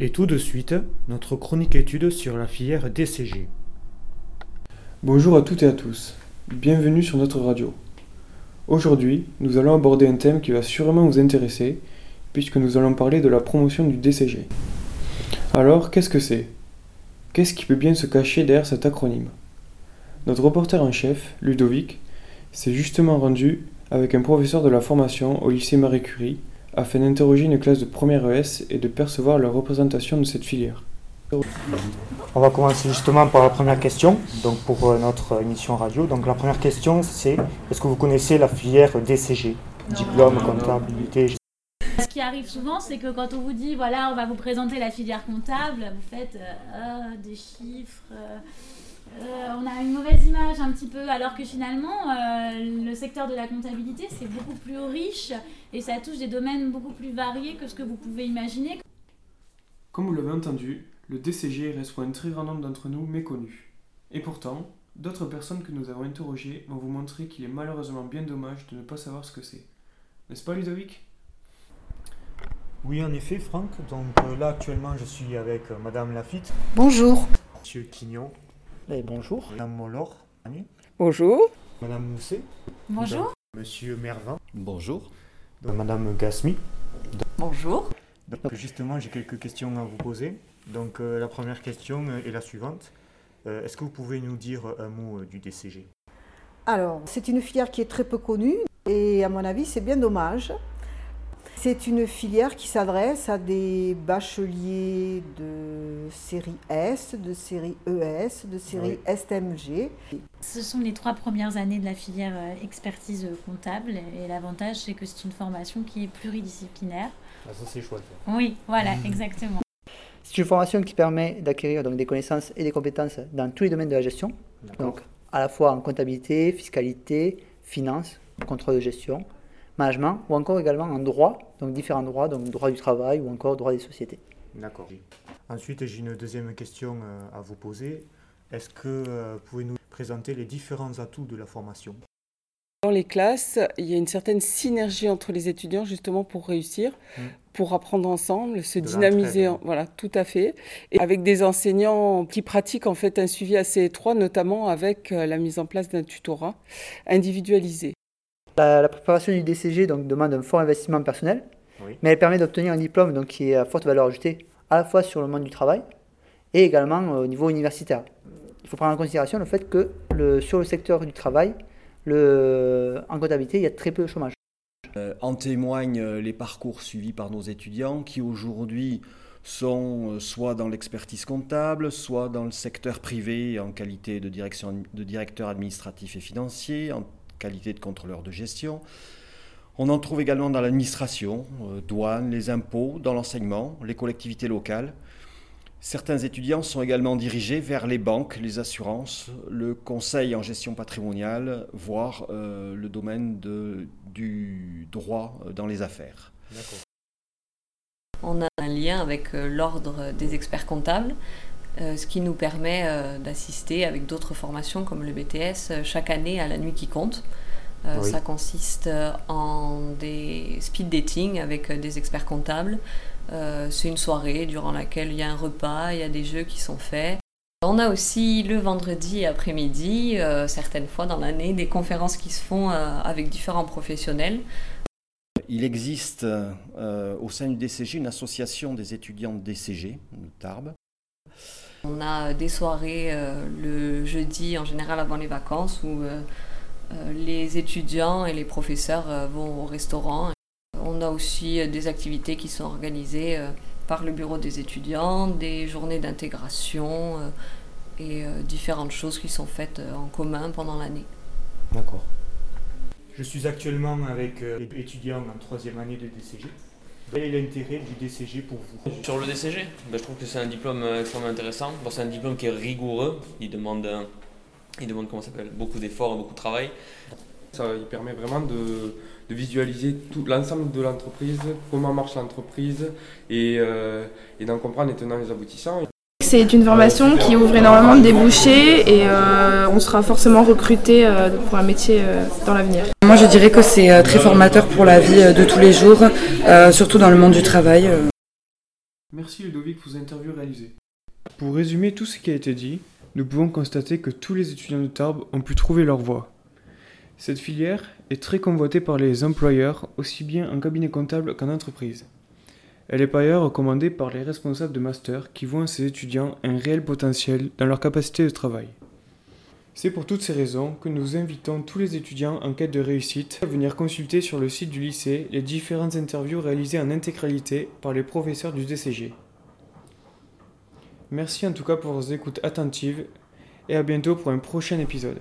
Et tout de suite, notre chronique étude sur la filière DCG. Bonjour à toutes et à tous, bienvenue sur notre radio. Aujourd'hui, nous allons aborder un thème qui va sûrement vous intéresser, puisque nous allons parler de la promotion du DCG. Alors, qu'est-ce que c'est? Qu'est-ce qui peut bien se cacher derrière cet acronyme? Notre reporter en chef, Ludovic, s'est justement rendu avec un professeur de la formation au lycée Marie Curie afin d'interroger une classe de première ES et de percevoir leur représentation de cette filière. On va commencer justement par la première question, donc pour euh, notre émission radio. Donc la première question c'est est-ce que vous connaissez la filière DCG Diplôme, comptabilité Ce qui arrive souvent, c'est que quand on vous dit voilà, on va vous présenter la filière comptable, vous faites euh, ah, des chiffres. euh, euh, on a une mauvaise image un petit peu, alors que finalement, euh, le secteur de la comptabilité, c'est beaucoup plus riche et ça touche des domaines beaucoup plus variés que ce que vous pouvez imaginer. Comme vous l'avez entendu, le DCG reste pour un très grand nombre d'entre nous méconnu. Et pourtant, d'autres personnes que nous avons interrogées vont vous montrer qu'il est malheureusement bien dommage de ne pas savoir ce que c'est. N'est-ce pas Ludovic? Oui, en effet, Franck. Donc euh, là, actuellement, je suis avec euh, Madame Lafitte, Bonjour. Monsieur Quignon, Et bonjour. Madame Mollor, Bonjour. Madame Mousset, Bonjour. Monsieur Mervin, Bonjour. donc Madame Gasmi. Bonjour. Donc justement, j'ai quelques questions à vous poser. Donc euh, la première question euh, est la suivante. Euh, Est-ce que vous pouvez nous dire un mot euh, du DCG Alors, c'est une filière qui est très peu connue et à mon avis, c'est bien dommage. C'est une filière qui s'adresse à des bacheliers de série S, de série ES, de série STMG. Ce sont les trois premières années de la filière euh, expertise comptable et l'avantage, c'est que c'est une formation qui est pluridisciplinaire. ah, Ça c'est chouette. Oui, voilà, exactement. C'est une formation qui permet d'acquérir donc des connaissances et des compétences dans tous les domaines de la gestion, D'accord. donc à la fois en comptabilité, fiscalité, finance, contrôle de gestion, management, ou encore également en droit, donc différents droits, donc droit du travail ou encore droit des sociétés. D'accord. Ensuite, j'ai une deuxième question euh, à vous poser. Est-ce que euh, vous pouvez nous présenter les différents atouts de la formation? Dans les classes, il y a une certaine synergie entre les étudiants justement pour réussir, Mm. pour apprendre ensemble, se De dynamiser. en- Voilà, tout à fait. Et avec des enseignants qui pratiquent en fait un suivi assez étroit, notamment avec euh, la mise en place d'un tutorat individualisé. La, la préparation du DCG donc, demande un fort investissement personnel, Oui. mais elle permet d'obtenir un diplôme donc, qui est à forte valeur ajoutée à la fois sur le monde du travail et également euh, au niveau universitaire. Il faut prendre en considération le fait que le, sur le secteur du travail, le, en comptabilité, il y a très peu de chômage. Euh, En témoignent euh, les parcours suivis par nos étudiants qui aujourd'hui sont soit dans l'expertise comptable, soit dans le secteur privé en qualité de, direction, de directeur administratif et financier, en qualité de contrôleur de gestion. On en trouve également dans l'administration, euh, douane, les impôts, dans l'enseignement, les collectivités locales. Certains étudiants sont également dirigés vers les banques, les assurances, le conseil en gestion patrimoniale, voire euh, le domaine de, du droit dans les affaires. On a un lien avec euh, l'ordre des experts comptables, euh, ce qui nous permet euh, d'assister avec d'autres formations comme le BTS euh, chaque année à la nuit qui compte. Oui. Ça consiste en des speed dating avec des experts comptables. C'est une soirée durant laquelle il y a un repas, il y a des jeux qui sont faits. On a aussi le vendredi après-midi, euh, certaines fois dans l'année, des conférences qui se font euh, avec différents professionnels. Il existe euh, au sein du DCG une association des étudiants de DCG, de Tarbes. On a des soirées euh, le jeudi en général avant les vacances où euh, euh, les étudiants et les professeurs euh, vont au restaurant. On a aussi euh, des activités qui sont organisées euh, par le bureau des étudiants, des journées d'intégration euh, et euh, différentes choses qui sont faites euh, en commun pendant l'année. D'accord. Je suis actuellement avec euh, les étudiants en troisième année de DCG. Quel est l'intérêt du DCG pour vous? Sur le DCG, ben, je trouve que c'est un diplôme euh, extrêmement intéressant. Bon, c'est un diplôme qui est rigoureux, il demande, euh, il demande comment ça s'appelle, beaucoup d'efforts et beaucoup de travail. Ça il permet vraiment de, de visualiser tout l'ensemble de l'entreprise, comment marche l'entreprise et, euh, et d'en comprendre les tenants et les aboutissants. C'est une formation qui ouvre énormément de débouchés et euh, on sera forcément recruté euh, pour un métier euh, dans l'avenir. Moi, je dirais que c'est euh, très formateur pour la vie euh, de tous les jours, euh, surtout dans le monde du travail. Merci Ludovic pour vos interviews réalisées. Pour résumer tout ce qui a été dit, nous pouvons constater que tous les étudiants de Tarbes ont pu trouver leur voie. Cette filière est très convoitée par les employeurs, aussi bien en cabinet comptable qu'en entreprise. Elle est par ailleurs recommandée par les responsables de master qui voient en ces étudiants un réel potentiel dans leur capacité de travail. C'est pour toutes ces raisons que nous invitons tous les étudiants en quête de réussite à venir consulter sur le site du lycée les différentes interviews réalisées en intégralité par les professeurs du DCG. Merci en tout cas pour vos écoutes attentives et à bientôt pour un prochain épisode.